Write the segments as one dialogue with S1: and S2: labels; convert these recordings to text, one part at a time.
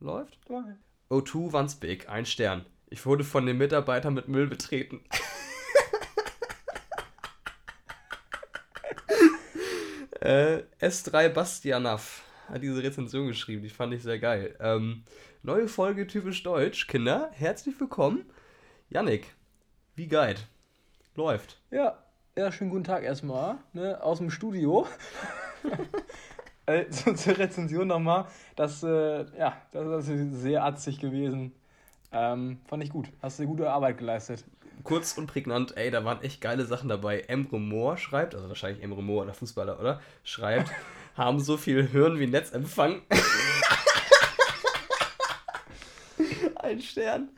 S1: Läuft? O2 Wandsbek, ein Stern. Ich wurde von den Mitarbeitern mit Müll betreten. äh, S3 Bastianov hat diese Rezension geschrieben, die fand ich sehr geil. Ähm, neue Folge typisch deutsch. Kinder, herzlich willkommen. Yannick, wie Guide. Läuft.
S2: Ja, ja, schönen guten Tag erstmal, ne, aus dem Studio. äh, so, zur Rezension nochmal, das, äh, ja, das ist sehr atzig gewesen. Ähm, fand ich gut. Hast du gute Arbeit geleistet.
S1: Kurz und prägnant, ey, da waren echt geile Sachen dabei. Emre Moore schreibt, also wahrscheinlich Emre Moore, der Fußballer, oder? Schreibt, haben so viel Hirn wie Netzempfang. Ein Stern.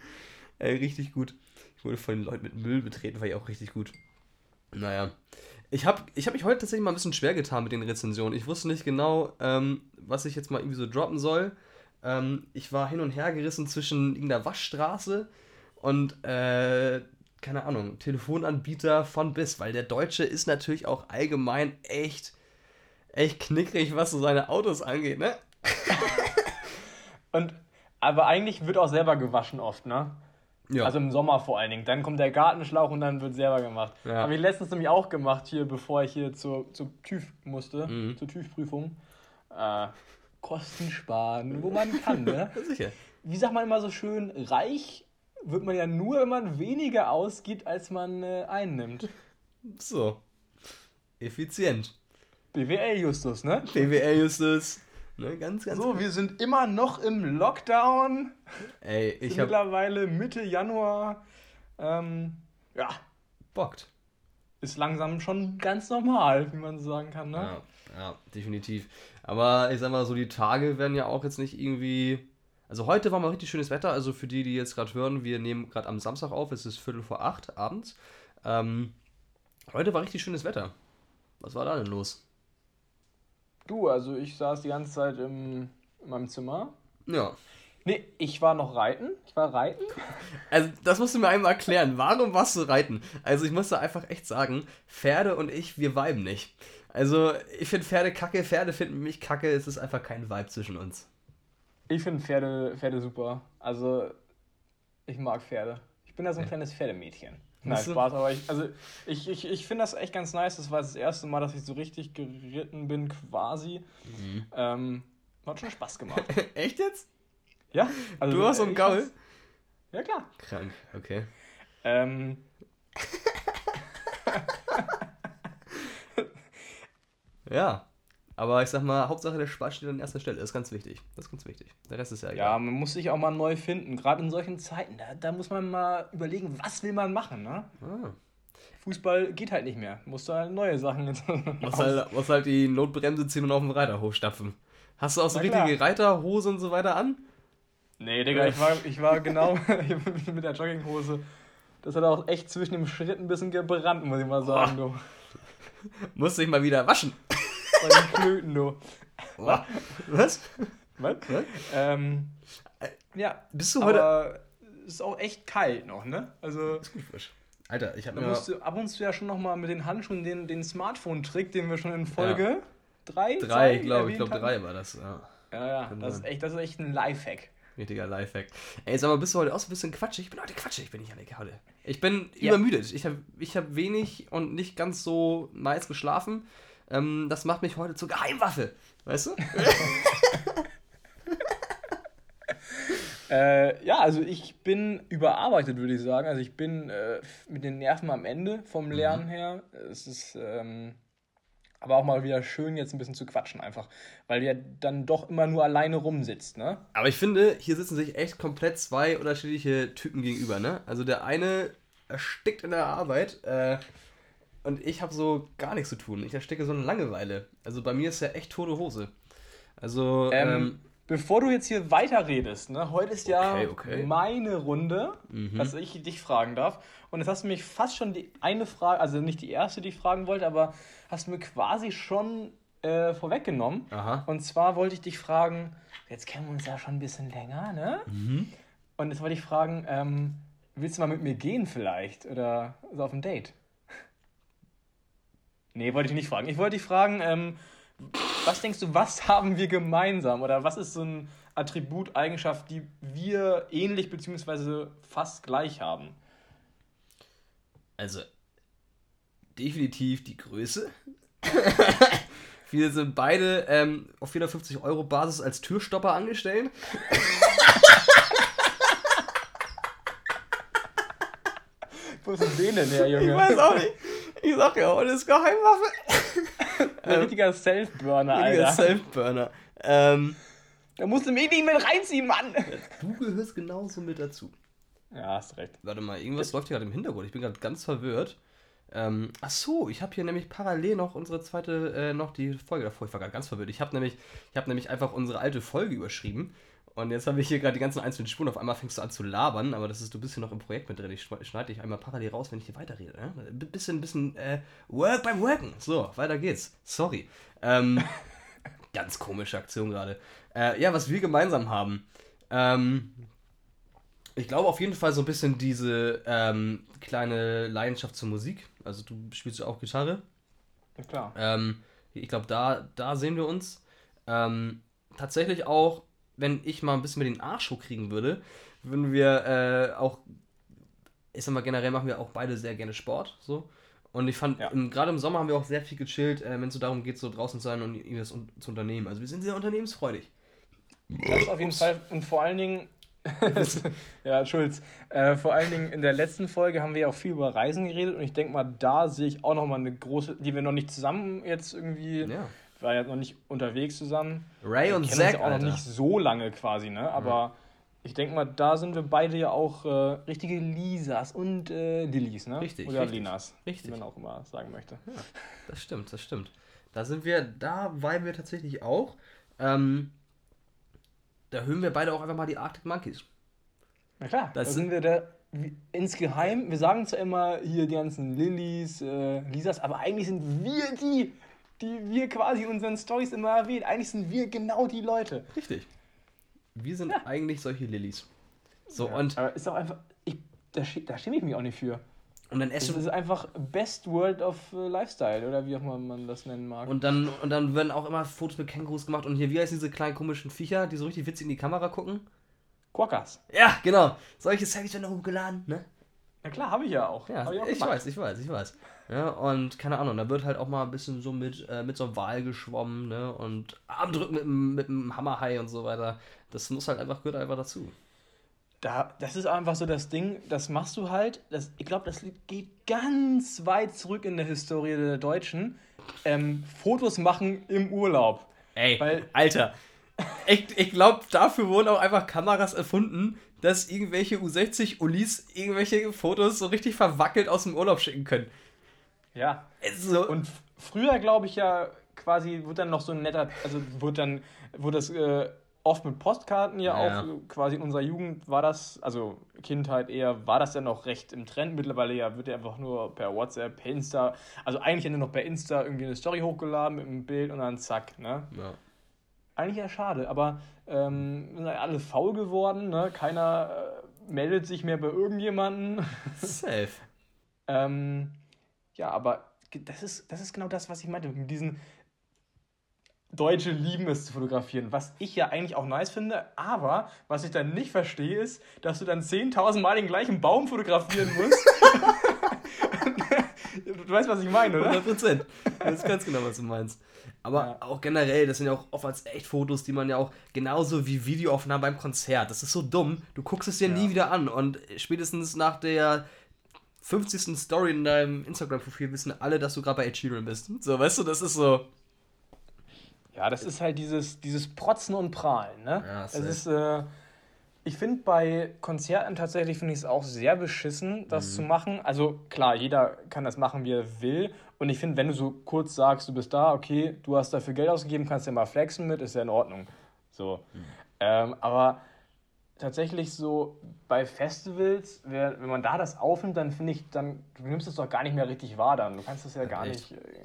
S1: Ey, richtig gut. Ich wurde von den Leuten mit Müll betreten, war ich auch richtig gut. Naja. Ich habe ich hab mich heute tatsächlich mal ein bisschen schwer getan mit den Rezensionen. Ich wusste nicht genau, ähm, was ich jetzt mal irgendwie so droppen soll. Ähm, ich war hin und her gerissen zwischen irgendeiner Waschstraße und, äh, keine Ahnung, Telefonanbieter von bis, weil der Deutsche ist natürlich auch allgemein echt, echt knickrig, was so seine Autos angeht, ne?
S2: und, aber eigentlich wird auch selber gewaschen oft, ne? Ja. Also im Sommer vor allen Dingen. Dann kommt der Gartenschlauch und dann wird selber gemacht. Ja. Habe ich letztens nämlich auch gemacht, hier, bevor ich hier zur, zur TÜV musste, mhm. zur TÜV-Prüfung. Äh, Kosten sparen, wo man kann, ne? Sicher. Wie sagt man immer so schön, reich wird man ja nur, wenn man weniger ausgibt, als man äh, einnimmt.
S1: So. Effizient.
S2: BWL-Justus, ne?
S1: BWL-Justus. Ne, ganz,
S2: ganz so, wir sind immer noch im Lockdown. Ey, ich habe mittlerweile Mitte Januar. Ähm, ja.
S1: Bockt.
S2: Ist langsam schon ganz normal, wie man so sagen kann, ne?
S1: Ja, ja, definitiv. Aber ich sag mal, so die Tage werden ja auch jetzt nicht irgendwie. Also heute war mal richtig schönes Wetter. Also für die, die jetzt gerade hören, wir nehmen gerade am Samstag auf. Es ist Viertel vor acht abends. Ähm, heute war richtig schönes Wetter. Was war da denn los?
S2: Du, also ich saß die ganze Zeit im, in meinem Zimmer.
S1: Ja.
S2: Nee, ich war noch reiten. Ich war reiten.
S1: Also, das musst du mir einmal erklären. Warum warst du reiten? Also, ich muss da einfach echt sagen, Pferde und ich, wir viben nicht. Also, ich finde Pferde kacke, Pferde finden mich kacke. Es ist einfach kein Vibe zwischen uns.
S2: Ich finde Pferde, Pferde super. Also, ich mag Pferde. Ich bin da so ein kleines Pferdemädchen. Nein, Spaß, aber ich, also ich, ich, ich finde das echt ganz nice. Das war das erste Mal, dass ich so richtig geritten bin, quasi. Mhm. Ähm, hat schon Spaß gemacht.
S1: echt jetzt?
S2: Ja.
S1: Also, du hast so einen Gaul?
S2: Ja, klar.
S1: Krank, okay.
S2: Ähm.
S1: ja. Aber ich sag mal, Hauptsache der Spaß steht an erster Stelle. Das ist ganz wichtig. Das ist ganz wichtig. Der Rest ist ja
S2: egal. Ja, man muss sich auch mal neu finden. Gerade in solchen Zeiten. Da, da muss man mal überlegen, was will man machen, ne? Ah. Fußball geht halt nicht mehr. Musst du halt neue Sachen jetzt.
S1: Musst halt, musst halt die Notbremse ziehen und auf den Reiterhof stapfen. Hast du auch so Na richtige klar. Reiterhose und so weiter an?
S2: Nee, Digga, ich war, ich war genau mit der Jogginghose. Das hat auch echt zwischen dem Schritt ein bisschen gebrannt, muss ich mal sagen, du.
S1: Musste ich mal wieder waschen.
S2: Bei den Klöten, du.
S1: Was?
S2: Was? Was? Ähm, ja. Bist du heute. Aber ist auch echt kalt noch, ne? Also. Ist gut frisch.
S1: Alter, ich habe
S2: mir. musst du ab und zu ja schon nochmal mit den Handschuhen den, den Smartphone-Trick, den wir schon in Folge 3
S1: ja. Drei, glaube ich. Ich glaube, drei war das. Ja,
S2: ja. ja das, ist echt, das ist echt ein Lifehack.
S1: Richtiger Lifehack. Ey, sag mal, bist du heute auch so ein bisschen quatschig? Ich bin heute quatschig, bin ich, Janik, heute. Ich bin ja. übermüdet. Ich habe ich hab wenig und nicht ganz so nice geschlafen. Ähm, das macht mich heute zur Geheimwaffe. Weißt du?
S2: äh, ja, also ich bin überarbeitet, würde ich sagen. Also ich bin äh, mit den Nerven am Ende vom mhm. Lernen her. Es ist. Ähm, aber auch mal wieder schön, jetzt ein bisschen zu quatschen einfach. Weil du ja dann doch immer nur alleine rumsitzt, ne?
S1: Aber ich finde, hier sitzen sich echt komplett zwei unterschiedliche Typen gegenüber, ne? Also der eine erstickt in der Arbeit äh, und ich habe so gar nichts zu tun. Ich ersticke so eine Langeweile. Also bei mir ist ja echt tote Hose. Also.
S2: Ähm, ähm, bevor du jetzt hier weiterredest, ne? Heute ist ja okay, okay. meine Runde, mhm. dass ich dich fragen darf. Und jetzt hast du mich fast schon die eine Frage, also nicht die erste, die ich fragen wollte, aber hast du mir quasi schon äh, vorweggenommen.
S1: Aha.
S2: Und zwar wollte ich dich fragen, jetzt kennen wir uns ja schon ein bisschen länger, ne?
S1: Mhm.
S2: Und jetzt wollte ich fragen, ähm, willst du mal mit mir gehen vielleicht? Oder so auf ein Date? Nee, wollte ich nicht fragen. Ich wollte dich fragen, ähm, was denkst du, was haben wir gemeinsam? Oder was ist so ein Attribut, Eigenschaft, die wir ähnlich bzw. fast gleich haben?
S1: Also, definitiv die Größe. Wir sind beide ähm, auf 450 Euro Basis als Türstopper angestellt.
S2: Wo ist den denn her, Junge?
S1: Ich weiß auch nicht. Ich sag ja, und das ist Geheimwaffe.
S2: Ein richtiger Self-Burner, Alter. Richtiger
S1: Self-Burner. Ähm,
S2: da musst du mich nicht mit reinziehen, Mann.
S1: Du gehörst genauso mit dazu.
S2: Ja, hast recht.
S1: Warte mal, irgendwas das läuft hier gerade im Hintergrund. Ich bin gerade ganz verwirrt. Ähm, ach so, ich habe hier nämlich parallel noch unsere zweite, äh, noch die Folge davor. Ich war gerade ganz verwirrt. Ich habe nämlich, ich nämlich einfach unsere alte Folge überschrieben. Und jetzt habe ich hier gerade die ganzen einzelnen Spuren. Auf einmal fängst du an zu labern, aber das ist, du bist hier noch im Projekt mit drin. Ich schneide dich einmal parallel raus, wenn ich hier weiterrede. Ne? Bisschen, bisschen, äh, Work beim Worken. So, weiter geht's. Sorry. Ähm, ganz komische Aktion gerade. Äh, ja, was wir gemeinsam haben. Ähm, ich glaube auf jeden Fall so ein bisschen diese ähm, kleine Leidenschaft zur Musik. Also du spielst ja auch Gitarre.
S2: Ja, klar.
S1: Ähm, ich glaube, da, da sehen wir uns. Ähm, tatsächlich auch, wenn ich mal ein bisschen mit den Arsch hochkriegen würde, würden wir äh, auch, ich sag mal, generell machen wir auch beide sehr gerne Sport. So. Und ich fand, ja. gerade im Sommer haben wir auch sehr viel gechillt, äh, wenn es so darum geht, so draußen zu sein und irgendwas un zu unternehmen. Also wir sind sehr unternehmensfreudig.
S2: Das auf jeden Fall. Und vor allen Dingen, ja, Schulz. Äh, vor allen Dingen in der letzten Folge haben wir ja auch viel über Reisen geredet und ich denke mal, da sehe ich auch nochmal eine große, die wir noch nicht zusammen jetzt irgendwie, ja. War ja noch nicht unterwegs zusammen.
S1: Ray und Zack.
S2: ja auch Alter. noch nicht so lange quasi, ne? Aber mhm. ich denke mal, da sind wir beide ja auch äh, richtige Lisas und äh, Lillys, ne?
S1: Richtig.
S2: Oder
S1: richtig,
S2: Linas,
S1: richtig.
S2: wie man auch immer sagen möchte.
S1: Ja, das stimmt, das stimmt. Da sind wir, da weilen wir tatsächlich auch. Ähm, da hören wir beide auch einfach mal die Arctic Monkeys.
S2: Na klar, das da sind wir da insgeheim, wir sagen zwar immer hier die ganzen Lillys, äh, Lisas, aber eigentlich sind wir die, die wir quasi in unseren Stories immer erwähnen. Eigentlich sind wir genau die Leute.
S1: Richtig. Wir sind ja. eigentlich solche Lillys. So
S2: ja,
S1: und.
S2: Aber ist auch einfach, ich, da, da stimme ich mich auch nicht für.
S1: Und dann essen.
S2: Das ist einfach Best World of äh, Lifestyle oder wie auch immer man das nennen mag.
S1: Und dann, und dann werden auch immer Fotos mit Kängurus gemacht und hier, wie heißen diese kleinen komischen Viecher, die so richtig witzig in die Kamera gucken?
S2: Quokkas.
S1: Ja, genau. Solche Selfies werden hochgeladen, ne?
S2: Ja klar, habe ich ja auch.
S1: Ja, ich, auch ich weiß, ich weiß, ich weiß. Ja, und keine Ahnung, da wird halt auch mal ein bisschen so mit, äh, mit so einem Wal geschwommen, ne? Und Armdrücken mit, mit einem Hammerhai und so weiter. Das muss halt einfach, gehört einfach dazu
S2: da, das ist einfach so das Ding, das machst du halt. Das, ich glaube, das geht ganz weit zurück in der Historie der Deutschen. Ähm, Fotos machen im Urlaub.
S1: Ey, Weil, Alter, ich, ich glaube, dafür wurden auch einfach Kameras erfunden, dass irgendwelche U60-Ulis irgendwelche Fotos so richtig verwackelt aus dem Urlaub schicken können.
S2: Ja. So. Und früher, glaube ich, ja, quasi wurde dann noch so ein netter, also wurde dann, wurde das äh, oft mit Postkarten ja, ja, auch quasi in unserer Jugend war das, also Kindheit eher, war das ja noch recht im Trend. Mittlerweile ja wird ja einfach nur per WhatsApp, per Insta, also eigentlich nur noch per Insta irgendwie eine Story hochgeladen mit einem Bild und dann zack, ne?
S1: Ja.
S2: Eigentlich ja schade, aber ähm, sind halt alle faul geworden, ne? Keiner äh, meldet sich mehr bei irgendjemanden.
S1: Safe.
S2: ähm, ja, aber das ist, das ist genau das, was ich meinte. Mit diesen Deutsche lieben es zu fotografieren, was ich ja eigentlich auch nice finde, aber was ich dann nicht verstehe ist, dass du dann 10.000 Mal den gleichen Baum fotografieren musst. du weißt, was ich meine, oder?
S1: 100 Prozent. Ich weiß ganz genau, was du meinst. Aber ja. auch generell, das sind ja auch oft als Echtfotos, die man ja auch genauso wie Videoaufnahmen beim Konzert. Das ist so dumm. Du guckst es dir ja. nie wieder an und spätestens nach der 50. Story in deinem Instagram-Profil wissen alle, dass du gerade bei Ed Sheeran bist. So, weißt du, das ist so.
S2: Ja, das ist halt dieses, dieses Protzen und Prahlen. Ne?
S1: Ja,
S2: es ist, äh, ich finde bei Konzerten tatsächlich finde ich es auch sehr beschissen, das mhm. zu machen. Also klar, jeder kann das machen, wie er will. Und ich finde, wenn du so kurz sagst, du bist da, okay, du hast dafür Geld ausgegeben, kannst ja mal flexen mit, ist ja in Ordnung. So. Mhm. Ähm, aber tatsächlich so bei Festivals, wenn man da das aufnimmt, dann finde ich, dann du nimmst es doch gar nicht mehr richtig wahr dann. Du kannst das ja gar Echt? nicht äh,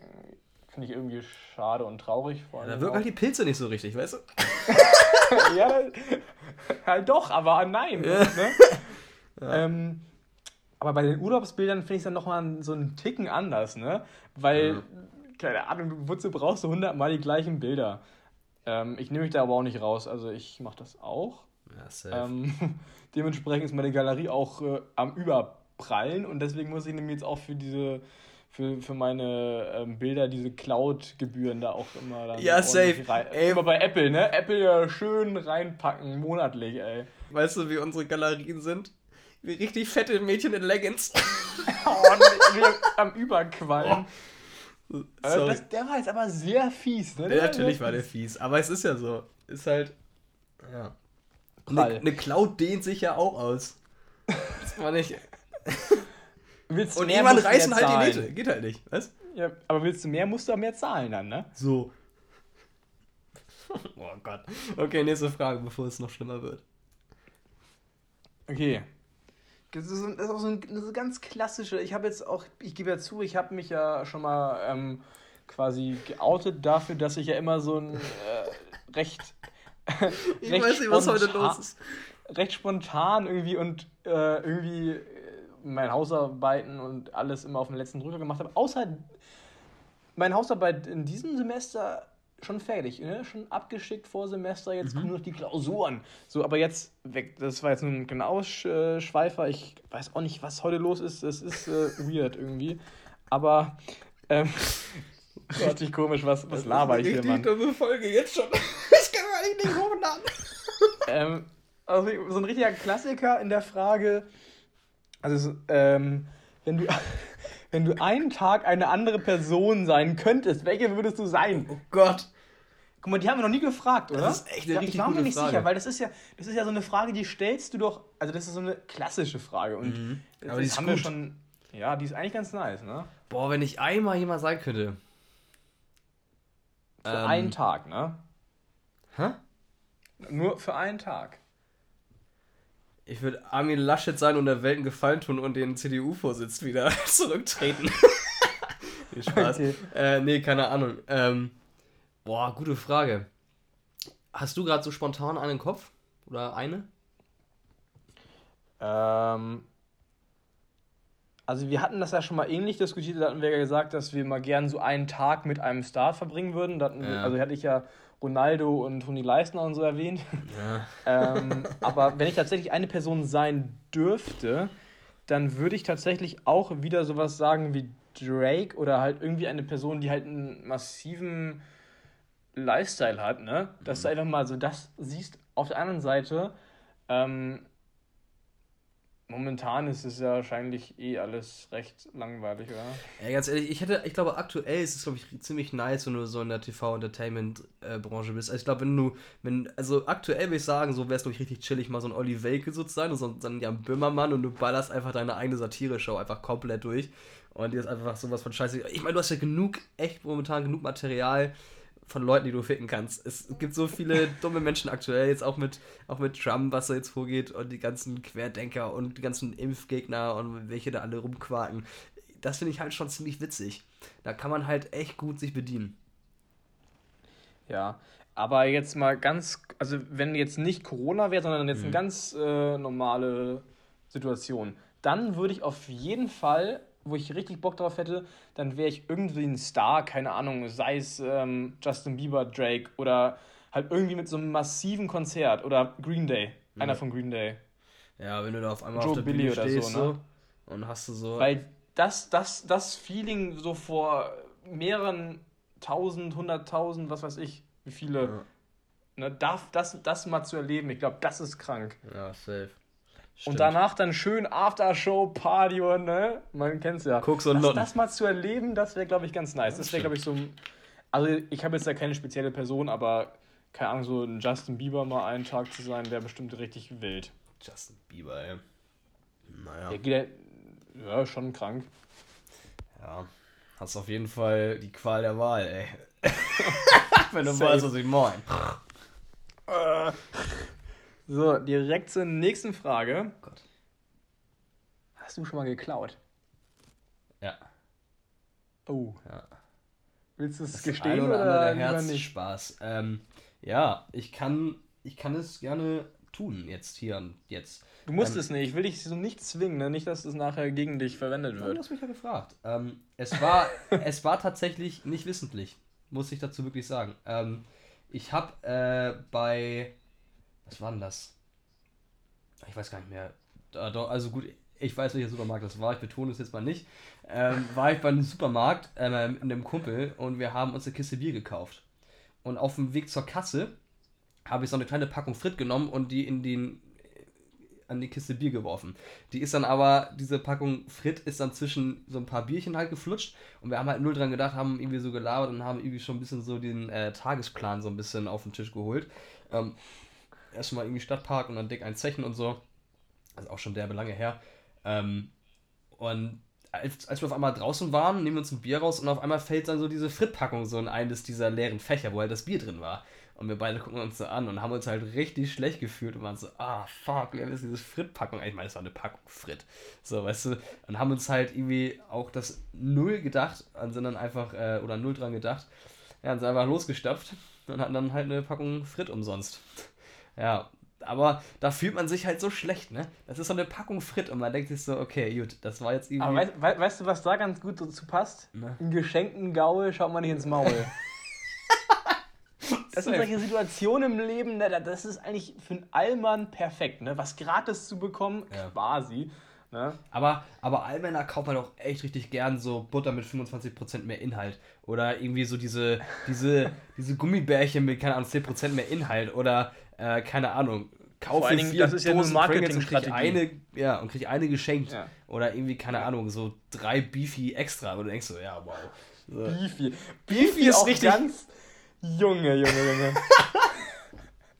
S2: Finde ich irgendwie schade und traurig.
S1: Vor allem ja, da wirken halt die Pilze nicht so richtig, weißt du?
S2: ja, halt doch, aber nein. Ja. Ne? Ja. Ähm, aber bei den Urlaubsbildern finde ich es dann nochmal so einen Ticken anders, ne? Weil, keine Ahnung, wozu brauchst du hundertmal die gleichen Bilder? Ähm, ich nehme mich da aber auch nicht raus. Also ich mache das auch. Ja, safe. Ähm, dementsprechend ist meine Galerie auch äh, am Überprallen und deswegen muss ich nämlich jetzt auch für diese für, für meine ähm, Bilder diese Cloud-Gebühren da auch immer dann ja, safe. Rein, ey. Immer bei Apple, ne? Apple ja schön reinpacken, monatlich, ey.
S1: Weißt du, wie unsere Galerien sind? Wie richtig fette Mädchen in Leggings. oh,
S2: nee, am Überquallen. Oh. Also das, der war jetzt aber sehr fies, ne?
S1: Ja, natürlich war der fies, aber es ist ja so. Ist halt. Ja. Eine, eine Cloud dehnt sich ja auch aus. Das war nicht. Willst und irgendwann
S2: reißen halt die Nähte. Geht halt nicht, was? Ja, aber willst du mehr, musst du auch mehr zahlen dann, ne?
S1: So. oh Gott. Okay, nächste Frage, bevor es noch schlimmer wird.
S2: Okay. Das ist, das ist auch so ein, das ist ganz klassische. Ich habe jetzt auch, ich gebe ja zu, ich habe mich ja schon mal ähm, quasi geoutet dafür, dass ich ja immer so ein äh, recht. ich recht weiß nicht, was heute los ist. Recht spontan irgendwie und äh, irgendwie meine Hausarbeiten und alles immer auf den letzten Drücker gemacht habe. Außer meine Hausarbeit in diesem Semester schon fertig, ne? schon abgeschickt vor Semester, jetzt mhm. kommen noch die Klausuren. So, aber jetzt weg. Das war jetzt ein genau Schweifer. Ich weiß auch nicht, was heute los ist. Es ist äh, weird irgendwie. Aber ähm, richtig komisch, was, was laber ich hier, Mann. dumme Folge jetzt schon. ich kann mir eigentlich nicht hochladen. ähm, also so ein richtiger Klassiker in der Frage, also, ähm, wenn du, wenn du einen Tag eine andere Person sein könntest, welche würdest du sein?
S1: Oh Gott.
S2: Guck mal, die haben wir noch nie gefragt, oder? Das ist echt eine ja, richtig Ich war mir nicht Frage. sicher, weil das ist ja, das ist ja so eine Frage, die stellst du doch, also das ist so eine klassische Frage und mhm. Aber die haben gut. wir schon, ja, die ist eigentlich ganz nice, ne?
S1: Boah, wenn ich einmal jemand sein könnte.
S2: Für ähm. einen Tag, ne? Hä? Nur für einen Tag.
S1: Ich würde Armin Laschet sein und der Welt einen Gefallen tun und den CDU-Vorsitz wieder zurücktreten. Viel Spaß. Okay. Äh, nee, keine Ahnung. Ähm, boah, gute Frage. Hast du gerade so spontan einen Kopf? Oder eine?
S2: Ähm, also wir hatten das ja schon mal ähnlich diskutiert, da hatten wir ja gesagt, dass wir mal gern so einen Tag mit einem Start verbringen würden. Ja. Wir, also hatte ich ja Ronaldo und Toni Leisner und so erwähnt. Ja. ähm, aber wenn ich tatsächlich eine Person sein dürfte, dann würde ich tatsächlich auch wieder sowas sagen wie Drake oder halt irgendwie eine Person, die halt einen massiven Lifestyle hat, ne? Dass mhm. du einfach mal so das siehst. Auf der anderen Seite, ähm, Momentan ist es ja wahrscheinlich eh alles recht langweilig, oder?
S1: Ja, ganz ehrlich, ich hätte, ich glaube, aktuell ist es, glaube ich, ziemlich nice, wenn du so in der TV-Entertainment-Branche bist. Also ich glaube, wenn du, wenn, also aktuell würde ich sagen, so wäre es, glaube ich, richtig chillig, mal so ein Olli Welke so zu sein und so ein Jan Böhmermann und du ballerst einfach deine eigene Satire-Show einfach komplett durch. Und dir ist einfach sowas von scheiße. Ich meine, du hast ja genug, echt momentan genug Material von Leuten, die du ficken kannst. Es gibt so viele dumme Menschen aktuell, jetzt auch mit, auch mit Trump, was da jetzt vorgeht und die ganzen Querdenker und die ganzen Impfgegner und welche da alle rumquaken. Das finde ich halt schon ziemlich witzig. Da kann man halt echt gut sich bedienen.
S2: Ja, aber jetzt mal ganz, also wenn jetzt nicht Corona wäre, sondern jetzt mhm. eine ganz äh, normale Situation, dann würde ich auf jeden Fall wo ich richtig Bock drauf hätte, dann wäre ich irgendwie ein Star, keine Ahnung, sei es ähm, Justin Bieber, Drake oder halt irgendwie mit so einem massiven Konzert oder Green Day, ja. einer von Green Day.
S1: Ja, wenn du da auf einmal Joe auf der Billy Bühne stehst so, ne? und hast du so...
S2: Weil das, das, das Feeling so vor mehreren tausend, hunderttausend, was weiß ich, wie viele... Ja. Ne, darf das, das mal zu erleben, ich glaube, das ist krank.
S1: Ja, safe.
S2: Stimmt. Und danach dann schön Aftershow-Party und, ne? Man kennt's ja. Guck's und das, das mal zu erleben, das wäre, glaube ich, ganz nice. Das wäre, glaube ich, so Also, ich habe jetzt ja keine spezielle Person, aber keine Ahnung, so ein Justin Bieber mal einen Tag zu sein, wäre bestimmt richtig wild.
S1: Justin Bieber, ey. Naja.
S2: Der geht ja, schon krank.
S1: Ja. Hast auf jeden Fall die Qual der Wahl, ey. Wenn du weißt, was ich meine.
S2: So, direkt zur nächsten Frage. Oh Gott. Hast du schon mal geklaut?
S1: Ja.
S2: Oh. Ja. Willst du es
S1: gestehen oder, oder lieber nicht? Spaß. Ähm, ja, ich kann, ich kann es gerne tun jetzt hier und jetzt.
S2: Du musst ähm, es nicht. Ich will dich so nicht zwingen, ne? nicht, dass es nachher gegen dich verwendet wird.
S1: Du hast mich ja gefragt. Ähm, es war, es war tatsächlich nicht wissentlich, muss ich dazu wirklich sagen. Ähm, Ich habe äh, bei. Was war denn das? Ich weiß gar nicht mehr. Also gut, ich weiß, welcher Supermarkt das war, ich betone es jetzt mal nicht. Ähm, war ich bei einem Supermarkt äh, mit einem Kumpel und wir haben uns eine Kiste Bier gekauft. Und auf dem Weg zur Kasse habe ich so eine kleine Packung Frit genommen und die in den an die Kiste Bier geworfen. Die ist dann aber, diese Packung Frit ist dann zwischen so ein paar Bierchen halt geflutscht und wir haben halt null dran gedacht, haben irgendwie so gelabert und haben irgendwie schon ein bisschen so den äh, Tagesplan so ein bisschen auf den Tisch geholt. Ähm, erstmal irgendwie Stadtpark und dann dick ein Zechen und so. Also auch schon derbe lange her. Ähm, und als, als wir auf einmal draußen waren, nehmen wir uns ein Bier raus und auf einmal fällt dann so diese Frit-Packung so in eines dieser leeren Fächer, wo halt das Bier drin war. Und wir beide gucken uns so an und haben uns halt richtig schlecht gefühlt und waren so, ah, fuck, wir haben jetzt diese Frit-Packung. Ich meine, das war eine Packung Frit. So, weißt du, und haben uns halt irgendwie auch das Null gedacht, sind dann einfach, äh, oder Null dran gedacht, ja, und sind einfach losgestopft und hatten dann halt eine Packung Frit umsonst. Ja, aber da fühlt man sich halt so schlecht, ne? Das ist so eine Packung Frit und man denkt sich so, okay, gut, das war jetzt irgendwie.
S2: Aber weißt, we weißt du, was da ganz gut dazu passt? Ne? Ein geschenkten Gaul schaut man nicht ins Maul. das sind solche Situationen im Leben, ne, das ist eigentlich für einen Allmann perfekt, ne? Was gratis zu bekommen, ja. quasi. Ne?
S1: Aber, aber Allmänner kauft man auch echt richtig gern so Butter mit 25% mehr Inhalt. Oder irgendwie so diese, diese, diese Gummibärchen mit, keine Ahnung, 10% mehr Inhalt. Oder, äh, keine Ahnung, kaufe Dingen, vier das ist Dosen ja Marketing und krieg eine, ja, und krieg eine geschenkt. Ja. Oder irgendwie, keine Ahnung, so drei Beefy extra. Und du denkst so, ja, wow. So. Beefy. Beefy ist richtig. Ganz Junge, Junge, Junge.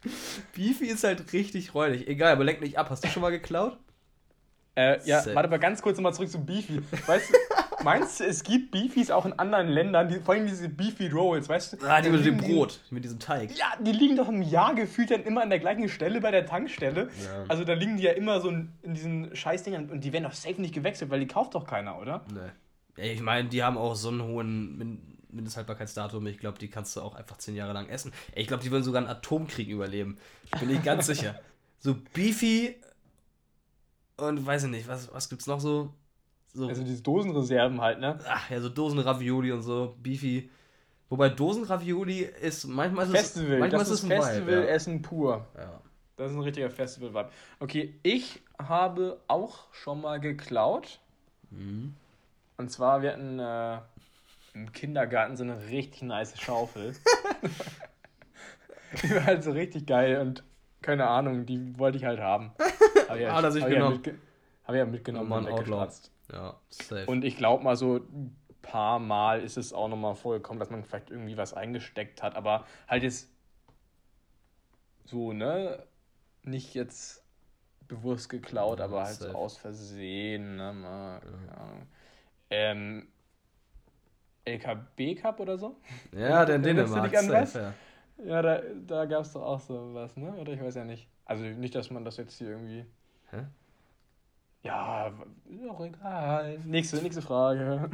S1: Beefy ist halt richtig räudig. Egal, aber lenk nicht ab. Hast du schon mal geklaut?
S2: Äh, ja, Set. warte mal ganz kurz nochmal zurück zu Beefy. Weißt du, meinst du, es gibt Beefies auch in anderen Ländern, die, vor allem diese Beefy Rolls, weißt du?
S1: Ah, die mit dem Brot, mit diesem Teig.
S2: Ja, die liegen doch im Jahr gefühlt dann immer an der gleichen Stelle bei der Tankstelle. Ja. Also da liegen die ja immer so in, in diesen Scheißdingern und die werden doch safe nicht gewechselt, weil die kauft doch keiner, oder?
S1: Nee. Ich meine, die haben auch so einen hohen Mindesthaltbarkeitsdatum. Ich glaube, die kannst du auch einfach zehn Jahre lang essen. Ich glaube, die würden sogar einen Atomkrieg überleben. Bin ich ganz sicher. So Beefy und weiß ich nicht, was, was gibt's noch so?
S2: so? Also diese Dosenreserven halt, ne?
S1: Ach ja, so Dosenravioli und so, Beefy. Wobei Dosenravioli ist manchmal ist Festival, es, manchmal
S2: das ist, ist Festival-Essen ja. pur. Ja. Das ist ein richtiger Festival-Vibe. Okay, ich habe auch schon mal geklaut. Mhm. Und zwar, wir hatten äh, im Kindergarten so eine richtig nice Schaufel. die war halt so richtig geil und keine Ahnung, die wollte ich halt haben. Habe ja, ah, das ich hab genommen. Ja, hab ja mitgenommen und weggekratzt. Ja, safe. Und ich glaube mal so ein paar Mal ist es auch nochmal vorgekommen, dass man vielleicht irgendwie was eingesteckt hat, aber halt jetzt so, ne? Nicht jetzt bewusst geklaut, ja, aber halt safe. so aus Versehen, ne? Mal, Ahnung. Ähm, LKB Cup oder so? Ja, der in Dänemark. Safe, ja. Ja, da, da gab es doch auch so was, ne? Oder ich weiß ja nicht. Also nicht, dass man das jetzt hier irgendwie. Hä? Ja, ist auch egal. Nächste, nächste Frage.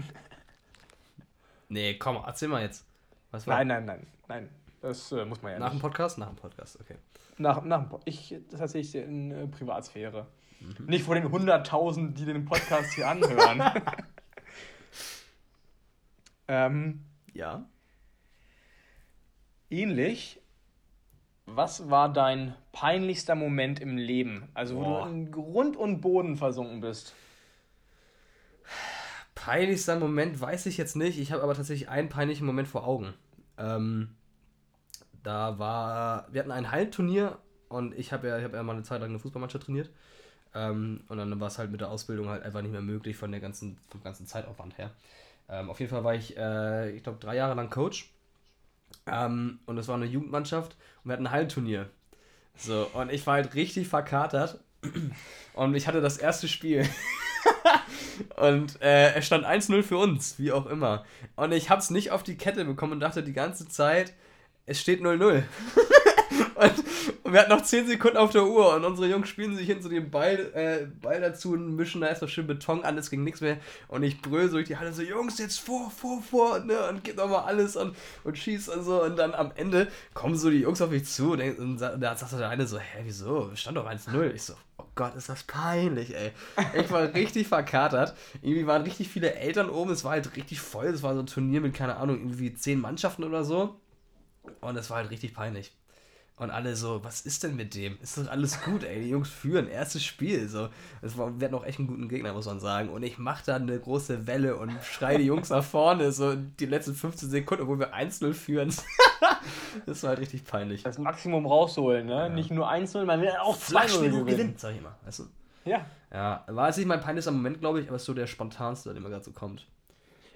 S1: Nee, komm, erzähl mal jetzt.
S2: Was war? Nein, nein, nein, nein. Das äh, muss man
S1: ja Nach nicht. dem Podcast? Nach dem Podcast, okay.
S2: Nach, nach dem Podcast. Ich, das tatsächlich in äh, Privatsphäre. Mhm. Nicht vor den 100.000, die den Podcast hier anhören. ähm, ja ähnlich. Was war dein peinlichster Moment im Leben? Also, wo Boah. du in Grund und Boden versunken bist.
S1: Peinlichster Moment weiß ich jetzt nicht. Ich habe aber tatsächlich einen peinlichen Moment vor Augen. Ähm, da war, wir hatten ein Hallenturnier und ich habe ja, hab ja mal eine Zeit lang eine Fußballmannschaft trainiert. Ähm, und dann war es halt mit der Ausbildung halt einfach nicht mehr möglich von der ganzen, vom ganzen Zeitaufwand her. Ähm, auf jeden Fall war ich, äh, ich glaube, drei Jahre lang Coach ähm, und es war eine Jugendmannschaft und wir hatten ein Hallenturnier. So, und ich war halt richtig verkatert. Und ich hatte das erste Spiel. und äh, es stand 1-0 für uns, wie auch immer. Und ich hab's nicht auf die Kette bekommen und dachte die ganze Zeit, es steht 0-0. Und, wir hatten noch 10 Sekunden auf der Uhr und unsere Jungs spielen sich hinter dem Ball, äh, Ball dazu und mischen da erstmal schön Beton an, es ging nichts mehr. Und ich brüll so durch die Halle so, Jungs, jetzt vor, vor, vor, ne? Und gib nochmal alles und, und schieß und so. Und dann am Ende kommen so die Jungs auf mich zu und, und da sagt der eine so, hä, wieso? Stand doch 1-0. Ich so, oh Gott, ist das peinlich, ey. Ich war richtig verkatert. Irgendwie waren richtig viele Eltern oben, es war halt richtig voll. Es war so ein Turnier mit, keine Ahnung, irgendwie 10 Mannschaften oder so. Und es war halt richtig peinlich. Und alle so, was ist denn mit dem? Ist doch alles gut, ey. Die Jungs führen, erstes Spiel. So. Das war, wir hatten auch echt einen guten Gegner, muss man sagen. Und ich mache da eine große Welle und schreie die Jungs nach vorne, so die letzten 15 Sekunden, wo wir 1-0 führen. das war halt richtig peinlich.
S2: Das Maximum rausholen, ne? Ja. Nicht nur 1-0, man will auch 2-0 gewinnen. gewinnen.
S1: Sag ich mal, weißt du? Ja. Ja, war jetzt nicht mein peinlichster Moment, glaube ich, aber ist so der spontanste, der mir gerade so kommt.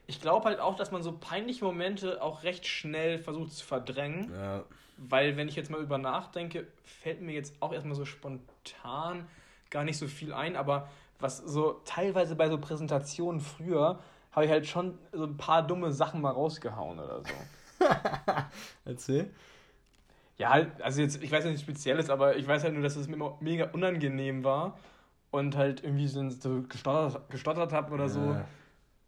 S2: Ich glaube halt auch, dass man so peinliche Momente auch recht schnell versucht zu verdrängen. Ja. Weil, wenn ich jetzt mal über nachdenke, fällt mir jetzt auch erstmal so spontan gar nicht so viel ein, aber was so teilweise bei so Präsentationen früher habe ich halt schon so ein paar dumme Sachen mal rausgehauen oder so. Erzähl. Ja, halt, also jetzt, ich weiß ja nicht Spezielles, aber ich weiß halt nur, dass es mir immer mega unangenehm war und halt irgendwie so gestottert, gestottert habe oder. Ja. So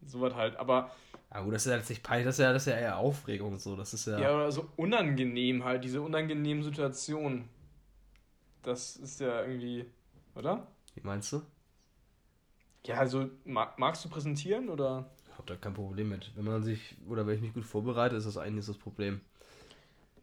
S2: was halt, aber
S1: ja gut, das ist ja nicht peinlich, das ist ja, das ist ja eher Aufregung so, das ist ja...
S2: Ja, oder so unangenehm halt, diese unangenehmen Situationen. Das ist ja irgendwie, oder?
S1: Wie meinst du?
S2: Ja, also mag, magst du präsentieren oder?
S1: Ich hab da kein Problem mit. Wenn man sich, oder wenn ich mich gut vorbereite, ist das eigentlich das Problem.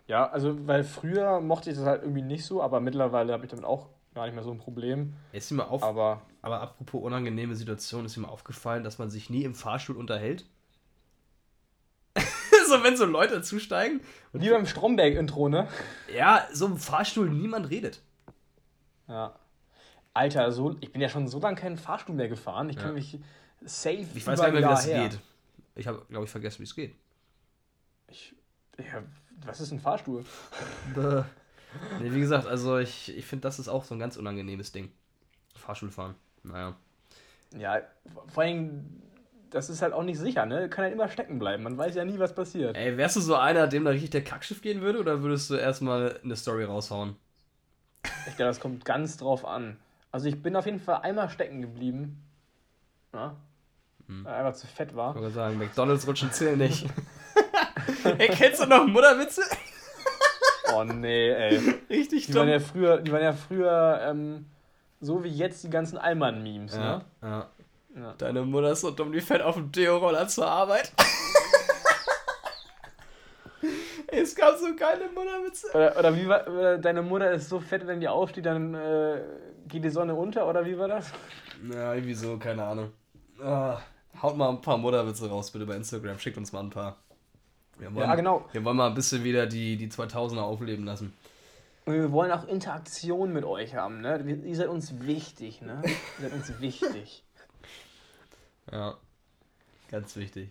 S2: Ja, also, weil früher mochte ich das halt irgendwie nicht so, aber mittlerweile habe ich damit auch gar nicht mehr so ein Problem.
S1: Ist mir auf, aber, aber apropos unangenehme Situation, ist mir aufgefallen, dass man sich nie im Fahrstuhl unterhält so, wenn so Leute zusteigen.
S2: Wie beim Stromberg-Intro, ne?
S1: Ja, so im Fahrstuhl niemand redet.
S2: Ja. Alter, so, ich bin ja schon so lange keinen Fahrstuhl mehr gefahren. Ich kann ja. mich safe. Ich weiß gar nicht mehr, wie das
S1: her. geht. Ich habe, glaube ich, vergessen, wie es geht.
S2: Ich, ja, was ist ein Fahrstuhl?
S1: Nee, wie gesagt, also ich, ich finde, das ist auch so ein ganz unangenehmes Ding. Fahrstuhl fahren. Naja.
S2: Ja, vor allem das ist halt auch nicht sicher, ne? Kann halt immer stecken bleiben. Man weiß ja nie, was passiert.
S1: Ey, wärst du so einer, dem da richtig der Kackschiff gehen würde, oder würdest du erstmal eine Story raushauen?
S2: Ich glaube, das kommt ganz drauf an. Also ich bin auf jeden Fall einmal stecken geblieben. Ja? Hm. Weil er einfach zu fett war.
S1: Ich wollte sagen, McDonalds rutschen zählen nicht. ey, kennst du noch Mutterwitze?
S2: Oh nee, ey. Richtig die dumm. Waren ja früher, die waren ja früher ähm, so wie jetzt die ganzen Allmann-Memes, ja, ne? Ja.
S1: Ja. Deine Mutter ist so dumm, die fährt auf dem Deo-Roller zur Arbeit. es gab so geile Mutterwitze.
S2: Oder, oder wie war, oder deine Mutter ist so fett, wenn die aufsteht, dann äh, geht die Sonne unter, oder wie war das?
S1: Ja, irgendwie so, keine Ahnung. Ah, haut mal ein paar Mutterwitze raus, bitte bei Instagram. Schickt uns mal ein paar. Wir wollen, ja, genau. Wir wollen mal ein bisschen wieder die, die 2000er aufleben lassen.
S2: Und wir wollen auch Interaktion mit euch haben, ne? Ihr seid uns wichtig, ne? Ihr seid uns wichtig.
S1: Ja. Ganz wichtig.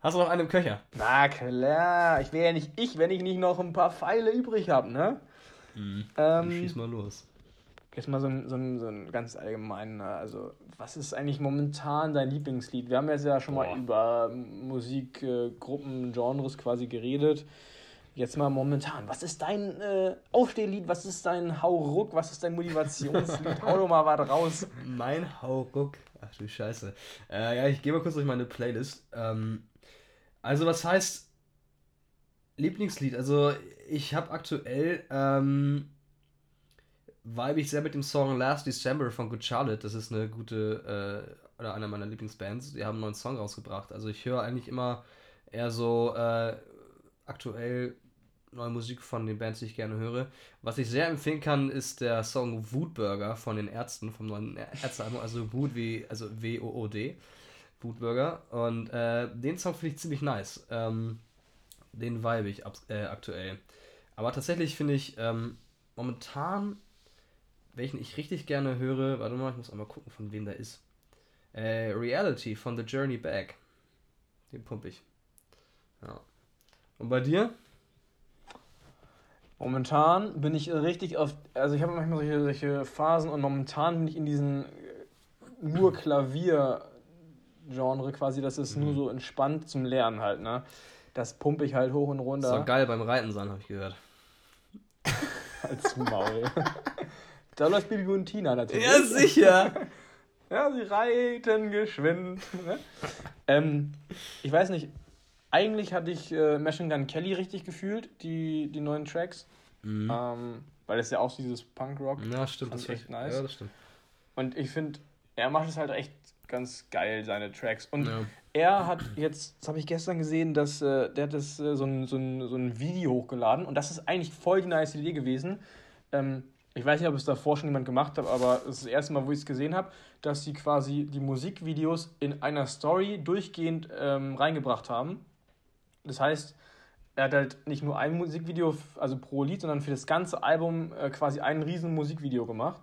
S1: Hast du noch einen im Köcher?
S2: Na klar, ich wäre ja nicht ich, wenn ich nicht noch ein paar Pfeile übrig habe, ne? Mhm. Ähm, schieß mal los. Jetzt mal so ein, so ein, so ein ganz allgemein, ne? also was ist eigentlich momentan dein Lieblingslied? Wir haben jetzt ja schon Boah. mal über Musikgruppen, Genres quasi geredet. Jetzt mal momentan. Was ist dein äh, Aufstehlied? Was ist dein Hauruck? Was ist dein Motivationslied? Hau doch mal was raus.
S1: Mein Hauruck. Ach du Scheiße. Äh, ja, ich gehe mal kurz durch meine Playlist. Ähm, also, was heißt Lieblingslied? Also, ich habe aktuell. Ähm, vibe ich sehr mit dem Song Last December von Good Charlotte. Das ist eine gute. Äh, oder einer meiner Lieblingsbands. Die haben einen neuen Song rausgebracht. Also, ich höre eigentlich immer eher so. Äh, aktuell neue Musik von den Bands, die ich gerne höre. Was ich sehr empfehlen kann, ist der Song Wutburger von den Ärzten, vom neuen Ärztealbum, also Wut wie, also W-O-O-D, Wutburger. Und äh, den Song finde ich ziemlich nice. Ähm, den vibe ich ab, äh, aktuell. Aber tatsächlich finde ich ähm, momentan, welchen ich richtig gerne höre, warte mal, ich muss einmal gucken, von wem der ist. Äh, Reality von The Journey Back. Den pump ich. Ja. Und bei dir?
S2: Momentan bin ich richtig auf. Also, ich habe manchmal solche, solche Phasen und momentan bin ich in diesem nur Klavier-Genre quasi. Das ist mhm. nur so entspannt zum Lernen halt, ne? Das pumpe ich halt hoch und runter.
S1: Das soll geil beim Reiten sein, habe ich gehört.
S2: Als Maul. da läuft Bibi und Tina natürlich.
S1: Ja, sicher.
S2: ja, sie reiten geschwind. Ne? ähm, ich weiß nicht, eigentlich hatte ich äh, Machine Gun Kelly richtig gefühlt, die, die neuen Tracks. Mhm. Ähm, weil es ja auch dieses Punk-Rock. Ja, stimmt. Das ist echt nice. Ja, das stimmt. Und ich finde, er macht es halt echt ganz geil, seine Tracks. Und ja. er hat jetzt, das habe ich gestern gesehen, dass äh, der hat das, äh, so, ein, so, ein, so ein Video hochgeladen und das ist eigentlich voll die nice Idee gewesen. Ähm, ich weiß nicht, ob es davor schon jemand gemacht hat, aber es ist das erste Mal, wo ich es gesehen habe, dass sie quasi die Musikvideos in einer Story durchgehend ähm, reingebracht haben. Das heißt, er hat halt nicht nur ein Musikvideo, also pro Lied, sondern für das ganze Album äh, quasi ein riesen Musikvideo gemacht.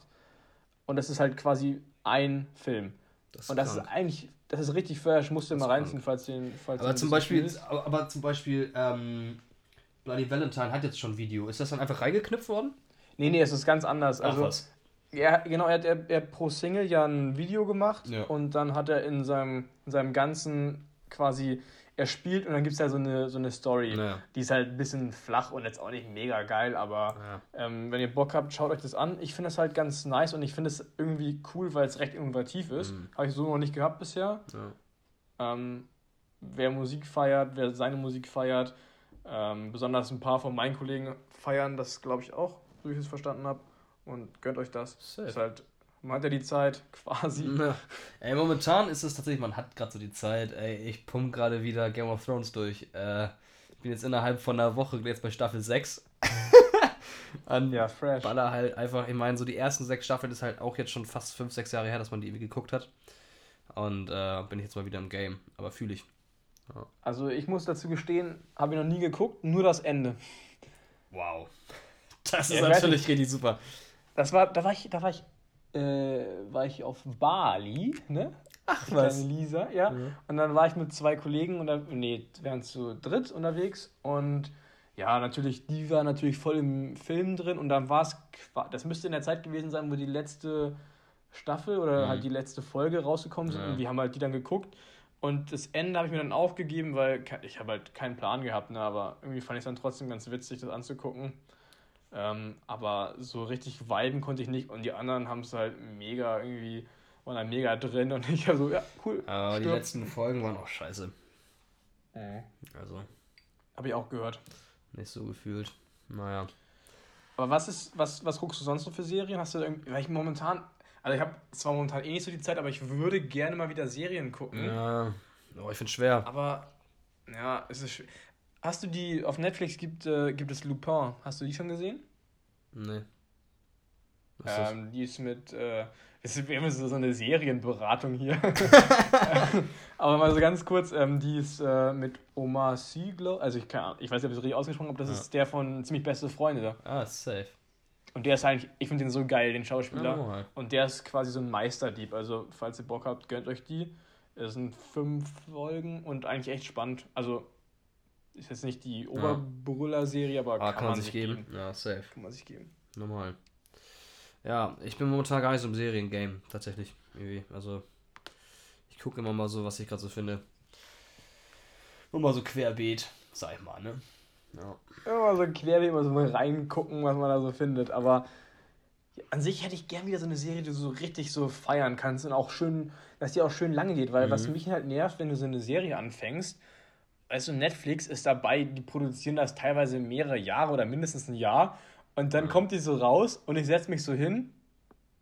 S2: Und das ist halt quasi ein Film. Das und das krank. ist eigentlich, das ist richtig fresh, musst du mal reinziehen, falls den. Falls
S1: aber, zum Beispiel, aber, aber, zum Beispiel, ähm, Bloody Valentine hat jetzt schon ein Video. Ist das dann einfach reingeknüpft worden?
S2: Nee, nee, es ist ganz anders. Also, Ach, was? Ja, genau, er hat, er, er hat pro Single ja ein Video gemacht ja. und dann hat er in seinem, in seinem ganzen quasi er spielt und dann gibt es ja so eine, so eine Story. Ja. Die ist halt ein bisschen flach und jetzt auch nicht mega geil, aber ja. ähm, wenn ihr Bock habt, schaut euch das an. Ich finde es halt ganz nice und ich finde es irgendwie cool, weil es recht innovativ ist. Mhm. Habe ich so noch nicht gehabt bisher. Ähm, wer Musik feiert, wer seine Musik feiert, ähm, besonders ein paar von meinen Kollegen feiern das, glaube ich, auch, so wie ich es verstanden habe. Und gönnt euch das. Safe. Ist halt man hat ja die Zeit, quasi. Ja.
S1: Ey, momentan ist es tatsächlich, man hat gerade so die Zeit. Ey, ich pump gerade wieder Game of Thrones durch. Äh, ich bin jetzt innerhalb von einer Woche jetzt bei Staffel 6. An ja, fresh. Baller halt einfach, ich meine, so die ersten sechs Staffeln ist halt auch jetzt schon fast fünf, sechs Jahre her, dass man die irgendwie geguckt hat. Und äh, bin ich jetzt mal wieder im Game. Aber fühle ich.
S2: Ja. Also ich muss dazu gestehen, habe ich noch nie geguckt, nur das Ende.
S1: Wow. Das ist ja, natürlich richtig super.
S2: Das war, da war ich, da war ich äh, war ich auf Bali, ne? Ach was. Lisa, ja. Mhm. Und dann war ich mit zwei Kollegen, und nee, wir waren zu dritt unterwegs und ja, natürlich, die war natürlich voll im Film drin und dann war es, das müsste in der Zeit gewesen sein, wo die letzte Staffel oder mhm. halt die letzte Folge rausgekommen sind ja. und wir haben halt die dann geguckt. Und das Ende habe ich mir dann aufgegeben, weil ich habe halt keinen Plan gehabt, ne, aber irgendwie fand ich es dann trotzdem ganz witzig, das anzugucken. Ähm, aber so richtig viben konnte ich nicht und die anderen haben es halt mega irgendwie, waren da mega drin und ich habe so, ja, cool.
S1: Aber die letzten Folgen waren auch scheiße.
S2: Mhm. Also. Habe ich auch gehört.
S1: Nicht so gefühlt. Naja.
S2: Aber was ist, was, was guckst du sonst noch für Serien? Hast du irgendwie, weil ich momentan, also ich habe zwar momentan eh nicht so die Zeit, aber ich würde gerne mal wieder Serien gucken.
S1: Ja, oh, ich finde es schwer.
S2: Aber, ja, es ist schwer. Hast du die, auf Netflix gibt, äh, gibt es Lupin. Hast du die schon gesehen? Nee. Was ähm, ist die ist mit, äh, es ist immer so eine Serienberatung hier. Aber mal so ganz kurz, ähm, die ist äh, mit Omar Siegler, also ich, kann, ich weiß nicht, ob ich es richtig ausgesprochen habe, das ja. ist der von Ziemlich Beste Freunde da.
S1: Ah, safe.
S2: Und der ist eigentlich, ich finde den so geil, den Schauspieler. Oh, Und der ist quasi so ein Meisterdieb. Also, falls ihr Bock habt, gönnt euch die. Es sind fünf Folgen und eigentlich echt spannend. Also, ist jetzt nicht die Oberbrüller-Serie, aber, aber kann, kann, man sich geben.
S1: geben. Ja, safe.
S2: Kann man sich geben.
S1: Normal. Ja, ich bin momentan gar nicht so im Seriengame, tatsächlich. Irgendwie. Also, ich gucke immer mal so, was ich gerade so finde. Nur mal so querbeet, sag ich mal, ne?
S2: Ja. Immer so querbeet, mal so mal reingucken, was man da so findet. Aber an sich hätte ich gern wieder so eine Serie, die du so richtig so feiern kannst und auch schön, dass die auch schön lange geht, weil mhm. was mich halt nervt, wenn du so eine Serie anfängst weißt du, Netflix ist dabei, die produzieren das teilweise mehrere Jahre oder mindestens ein Jahr. Und dann kommt die so raus und ich setze mich so hin,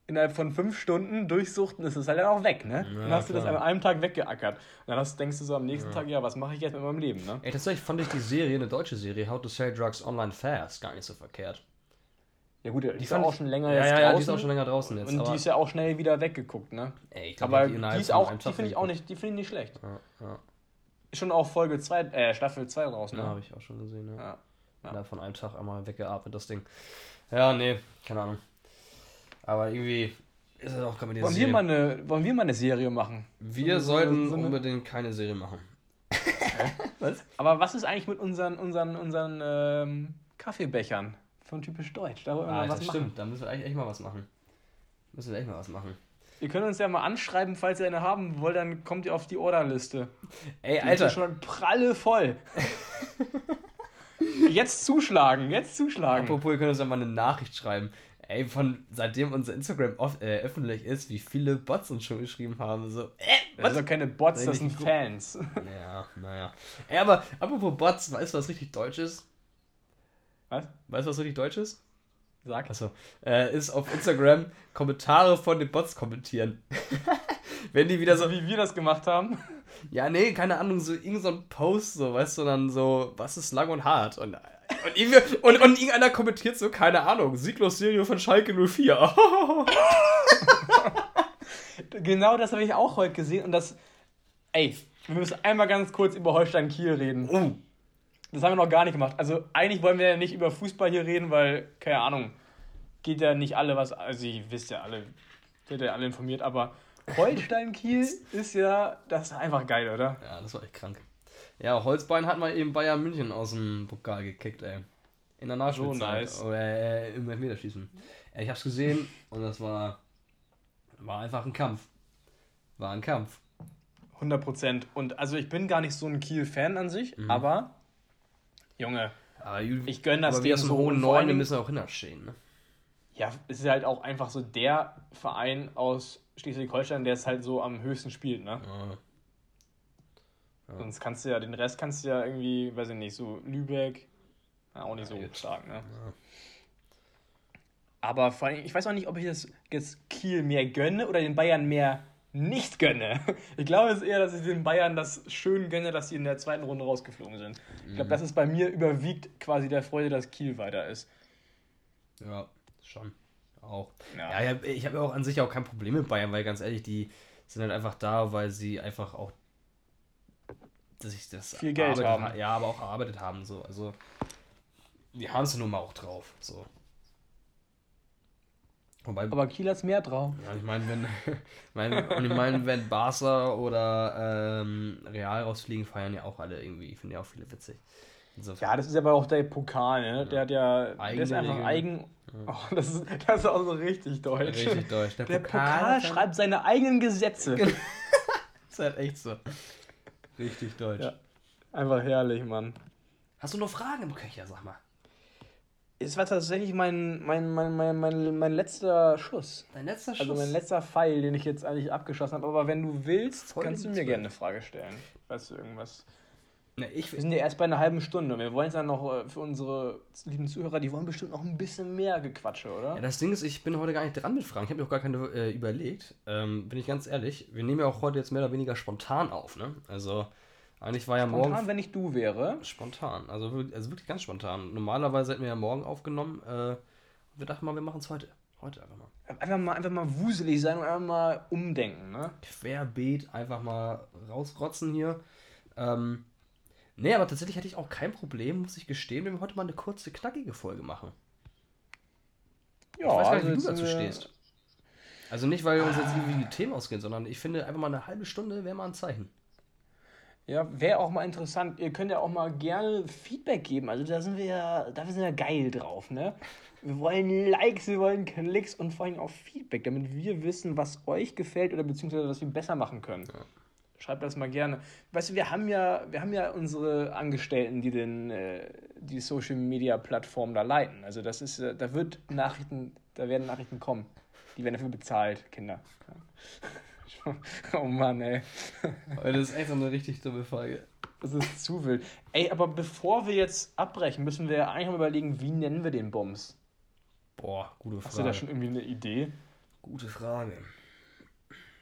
S2: innerhalb von fünf Stunden durchsuchten, ist es halt dann auch weg, ne? Ja, dann hast klar. du das an einem Tag weggeackert. Und dann hast, denkst du so am nächsten ja. Tag, ja, was mache ich jetzt mit meinem Leben, ne?
S1: Ey, tatsächlich fand ich die Serie, eine deutsche Serie, How to Sell Drugs Online Fast, gar nicht so verkehrt.
S2: Ja gut, die, die ist auch schon länger ja, jetzt ja, draußen. Ja, die ist auch schon länger draußen jetzt. Und die ist ja auch schnell wieder weggeguckt, ne? Ey, ich glaub, aber die, die ist auch, die finde ich auch nicht, die finde ich nicht schlecht. Ja, ja schon auch Folge 2, äh, Staffel 2 draußen.
S1: Ne? Ja, habe ich auch schon gesehen, ja. ja. ja. ja. von einem Tag einmal weggeatmet, das Ding. Ja, nee, keine Ahnung. Aber irgendwie ist es auch gerade
S2: mit wollen Serie. Wir mal eine, wollen wir mal eine Serie machen?
S1: Wir so, sollten so eine... unbedingt keine Serie machen.
S2: was? Aber was ist eigentlich mit unseren, unseren, unseren ähm, Kaffeebechern von typisch Deutsch?
S1: Da wollen wir ah, mal was das machen. stimmt, da müssen wir eigentlich echt mal was machen. Müssen wir echt mal was machen.
S2: Ihr könnt uns ja mal anschreiben, falls ihr eine haben wollt, dann kommt ihr auf die Orderliste. Ey, Alter. Die ist schon pralle voll. jetzt zuschlagen, jetzt zuschlagen.
S1: Apropos, ihr könnt uns ja mal eine Nachricht schreiben. Ey, von seitdem unser Instagram off, äh, öffentlich ist, wie viele Bots uns schon geschrieben haben. So, äh,
S2: was? Das sind keine Bots, das sind Fans.
S1: Ja, naja. Ey, aber apropos Bots, weißt du, was richtig deutsch ist?
S2: Was?
S1: Weißt du, was richtig deutsch ist? Sag. Achso. Äh, ist auf Instagram Kommentare von den Bots kommentieren. Wenn die wieder so.
S2: Wie wir das gemacht haben.
S1: Ja, nee, keine Ahnung, so irgend so ein Post, so, weißt du, dann so, was ist lang und hart? Und, und, und, und irgendeiner kommentiert so, keine Ahnung, sieglos Serie von Schalke 04.
S2: genau das habe ich auch heute gesehen und das, ey, wir müssen einmal ganz kurz über Holstein Kiel reden. Oh. Das haben wir noch gar nicht gemacht. Also eigentlich wollen wir ja nicht über Fußball hier reden, weil, keine Ahnung, geht ja nicht alle was, also ihr wisst ja alle, seid ja alle informiert, aber Holstein Kiel ist ja, das ist einfach geil, oder?
S1: Ja, das war echt krank. Ja, Holzbein hat mal eben Bayern München aus dem Pokal gekickt, ey. In der Nachspielzeit. So nice. Oder äh, im Elfmeterschießen. Ich hab's gesehen und das war, war einfach ein Kampf. War ein Kampf.
S2: 100 Prozent. Und also ich bin gar nicht so ein Kiel-Fan an sich, mhm. aber Junge, aber ich gönne das
S1: denen so hohen Neun, wir müssen auch hinterstehen, ne?
S2: Ja, es ist halt auch einfach so der Verein aus Schleswig-Holstein, der es halt so am höchsten spielt, ne? Ja. Ja. Sonst kannst du ja, den Rest kannst du ja irgendwie, weiß ich nicht, so Lübeck, ja, auch nicht so jetzt. stark, ne? Ja. Aber vor allem, ich weiß auch nicht, ob ich das jetzt Kiel mehr gönne oder den Bayern mehr nicht gönne. Ich glaube es eher, dass ich den Bayern das schön gönne, dass sie in der zweiten Runde rausgeflogen sind. Ich glaube, mhm. das ist bei mir überwiegt quasi der Freude, dass Kiel weiter ist.
S1: Ja, schon. Auch. Ja, ja ich habe ja auch an sich auch kein Problem mit Bayern, weil ganz ehrlich, die sind halt einfach da, weil sie einfach auch dass ich das viel Geld haben. Ha ja, aber auch erarbeitet haben so. Also die haben es nun mal auch drauf. So.
S2: Wobei, aber Kiel hat mehr drauf.
S1: Ja, ich meine, wenn, mein, und ich meine, wenn Barca oder ähm, Real rausfliegen, feiern ja auch alle irgendwie. Ich finde ja auch viele witzig.
S2: Insofern. Ja, das ist aber auch der Pokal, ne? Der hat ja, Eigene der ist einfach Regeln. eigen. Oh, das, ist, das ist auch so richtig deutsch. Richtig deutsch. Der, der Pokal, Pokal schreibt seine eigenen Gesetze. das
S1: ist halt echt so. Richtig deutsch. Ja.
S2: Einfach herrlich, Mann.
S1: Hast du noch Fragen im Köcher, sag mal?
S2: Es war tatsächlich mein, mein, mein, mein, mein, mein letzter Schuss. Dein letzter Schuss? Also mein letzter Pfeil, den ich jetzt eigentlich abgeschossen habe. Aber wenn du willst, Voll kannst du mir gerne eine Frage stellen. Weißt du, irgendwas. Ne, ich, wir sind ja erst bei einer halben Stunde. Wir wollen es dann noch äh, für unsere lieben Zuhörer, die wollen bestimmt noch ein bisschen mehr Gequatsche, oder?
S1: Ja, das Ding ist, ich bin heute gar nicht dran mit Fragen. Ich habe mir auch gar keine äh, überlegt. Ähm, bin ich ganz ehrlich. Wir nehmen ja auch heute jetzt mehr oder weniger spontan auf, ne? Also, eigentlich war ja
S2: morgen. Spontan, wenn ich du wäre.
S1: Spontan. Also, also wirklich ganz spontan. Normalerweise hätten wir ja morgen aufgenommen. Äh, wir dachten mal, wir machen es heute. Heute einfach mal.
S2: Einfach mal, einfach mal wuselig sein und einfach mal umdenken, ne?
S1: Querbeet, einfach mal rausrotzen hier. Ähm, Nee, aber tatsächlich hätte ich auch kein Problem, muss ich gestehen, wenn wir heute mal eine kurze, knackige Folge machen. Ja, ich weiß gar nicht, wie du dazu stehst. Also nicht, weil uns jetzt irgendwie die Themen ausgehen, sondern ich finde einfach mal eine halbe Stunde wäre mal ein Zeichen.
S2: Ja, wäre auch mal interessant. Ihr könnt ja auch mal gerne Feedback geben. Also da sind wir ja, da sind wir ja geil drauf, ne? Wir wollen Likes, wir wollen Klicks und vor allem auch Feedback, damit wir wissen, was euch gefällt oder beziehungsweise was wir besser machen können. Ja. Schreibt das mal gerne. Weißt du, wir haben ja, wir haben ja unsere Angestellten, die den, äh, die Social Media Plattform da leiten. Also das ist, äh, da wird Nachrichten, da werden Nachrichten kommen. Die werden dafür bezahlt, Kinder. Ja. oh Mann, ey.
S1: Das ist echt so eine richtig dumme Frage.
S2: Das ist zu wild. Ey, aber bevor wir jetzt abbrechen, müssen wir eigentlich mal überlegen, wie nennen wir den Bums?
S1: Boah, gute Frage.
S2: Hast du da schon irgendwie eine Idee?
S1: Gute Frage.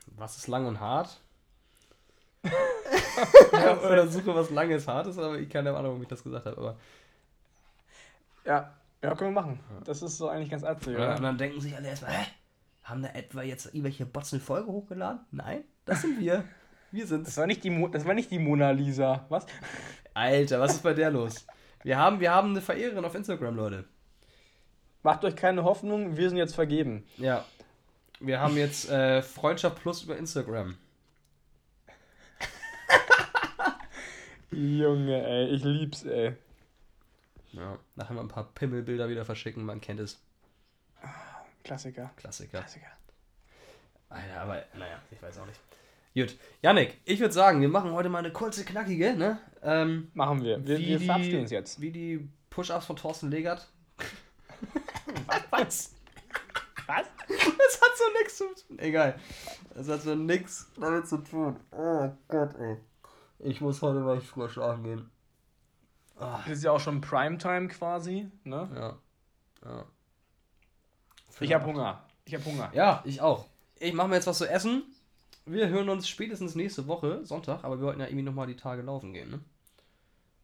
S1: Was ist lang und hart? oder suche was Langes, Hartes, aber ich keine Ahnung, ob ich das gesagt habe. Aber
S2: ja, ja, können wir machen. Das ist so eigentlich ganz artig.
S1: Ja, und dann denken sich alle erstmal, hä? Haben da etwa jetzt irgendwelche Bots eine Folge hochgeladen? Nein, das sind wir. Wir sind's.
S2: Das war nicht die, Mo das war nicht die Mona Lisa. Was?
S1: Alter, was ist bei der los? Wir haben, wir haben eine Verehrerin auf Instagram, Leute.
S2: Macht euch keine Hoffnung, wir sind jetzt vergeben.
S1: Ja. Wir haben jetzt äh, Freundschaft Plus über Instagram.
S2: Junge, ey, ich lieb's, ey.
S1: Ja, nachher mal ein paar Pimmelbilder wieder verschicken, man kennt es.
S2: Klassiker.
S1: Klassiker. Klassiker. Alter, aber naja, ich weiß auch nicht. Gut, Yannick, ich würde sagen, wir machen heute mal eine kurze, knackige, ne? Ähm,
S2: machen wir. Wir, wir verabschieden uns jetzt.
S1: Wie die Push-Ups von Thorsten Legert.
S2: Was?
S1: Was? Das hat so nichts zu tun. Egal. Das hat so nichts damit zu tun. Oh Gott, ey. Ich muss heute mal früher schlafen gehen.
S2: Ah. Das ist ja auch schon Primetime quasi, ne?
S1: Ja. ja.
S2: Ich habe Hunger. Ich habe Hunger.
S1: Ja, ich auch. Ich mache mir jetzt was zu essen wir hören uns spätestens nächste Woche, Sonntag, aber wir wollten ja irgendwie nochmal die Tage laufen gehen, ne?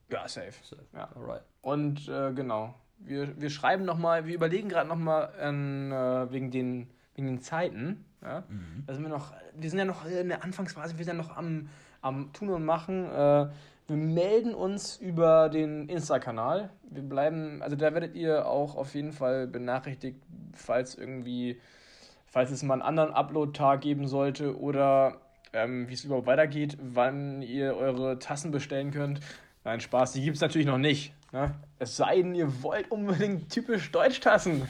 S2: Ja, safe. safe. Ja. Alright. Und äh, genau, wir, wir schreiben nochmal, wir überlegen gerade nochmal äh, wegen, den, wegen den Zeiten. Ja? Mhm. Da sind wir noch, wir sind ja noch in der Anfangsphase, wir sind ja noch am, am Tun und Machen. Äh, wir melden uns über den Insta-Kanal. Wir bleiben, also da werdet ihr auch auf jeden Fall benachrichtigt, falls irgendwie, falls es mal einen anderen Upload-Tag geben sollte oder ähm, wie es überhaupt weitergeht, wann ihr eure Tassen bestellen könnt. Nein, Spaß, die gibt es natürlich noch nicht. Ne? Es sei denn, ihr wollt unbedingt typisch Deutschtassen.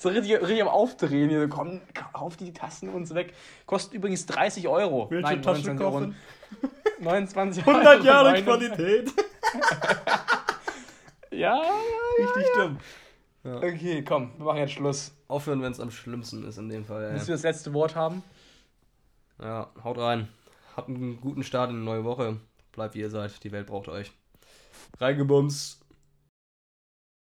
S2: So richtig, richtig am Aufdrehen hier. Komm, kauf die Tassen uns weg. Kostet übrigens 30 Euro. Welche Nein, Tasche kaufen? 29 Euro. 100 Jahre Qualität. ja, Richtig ja. dumm. Ja. Okay, komm, wir machen jetzt Schluss.
S1: Aufhören, wenn es am schlimmsten ist in dem Fall.
S2: Müssen wir das letzte Wort haben?
S1: Ja, haut rein. Habt einen guten Start in eine neue Woche. Bleibt wie ihr seid. Die Welt braucht euch. Reingebumst.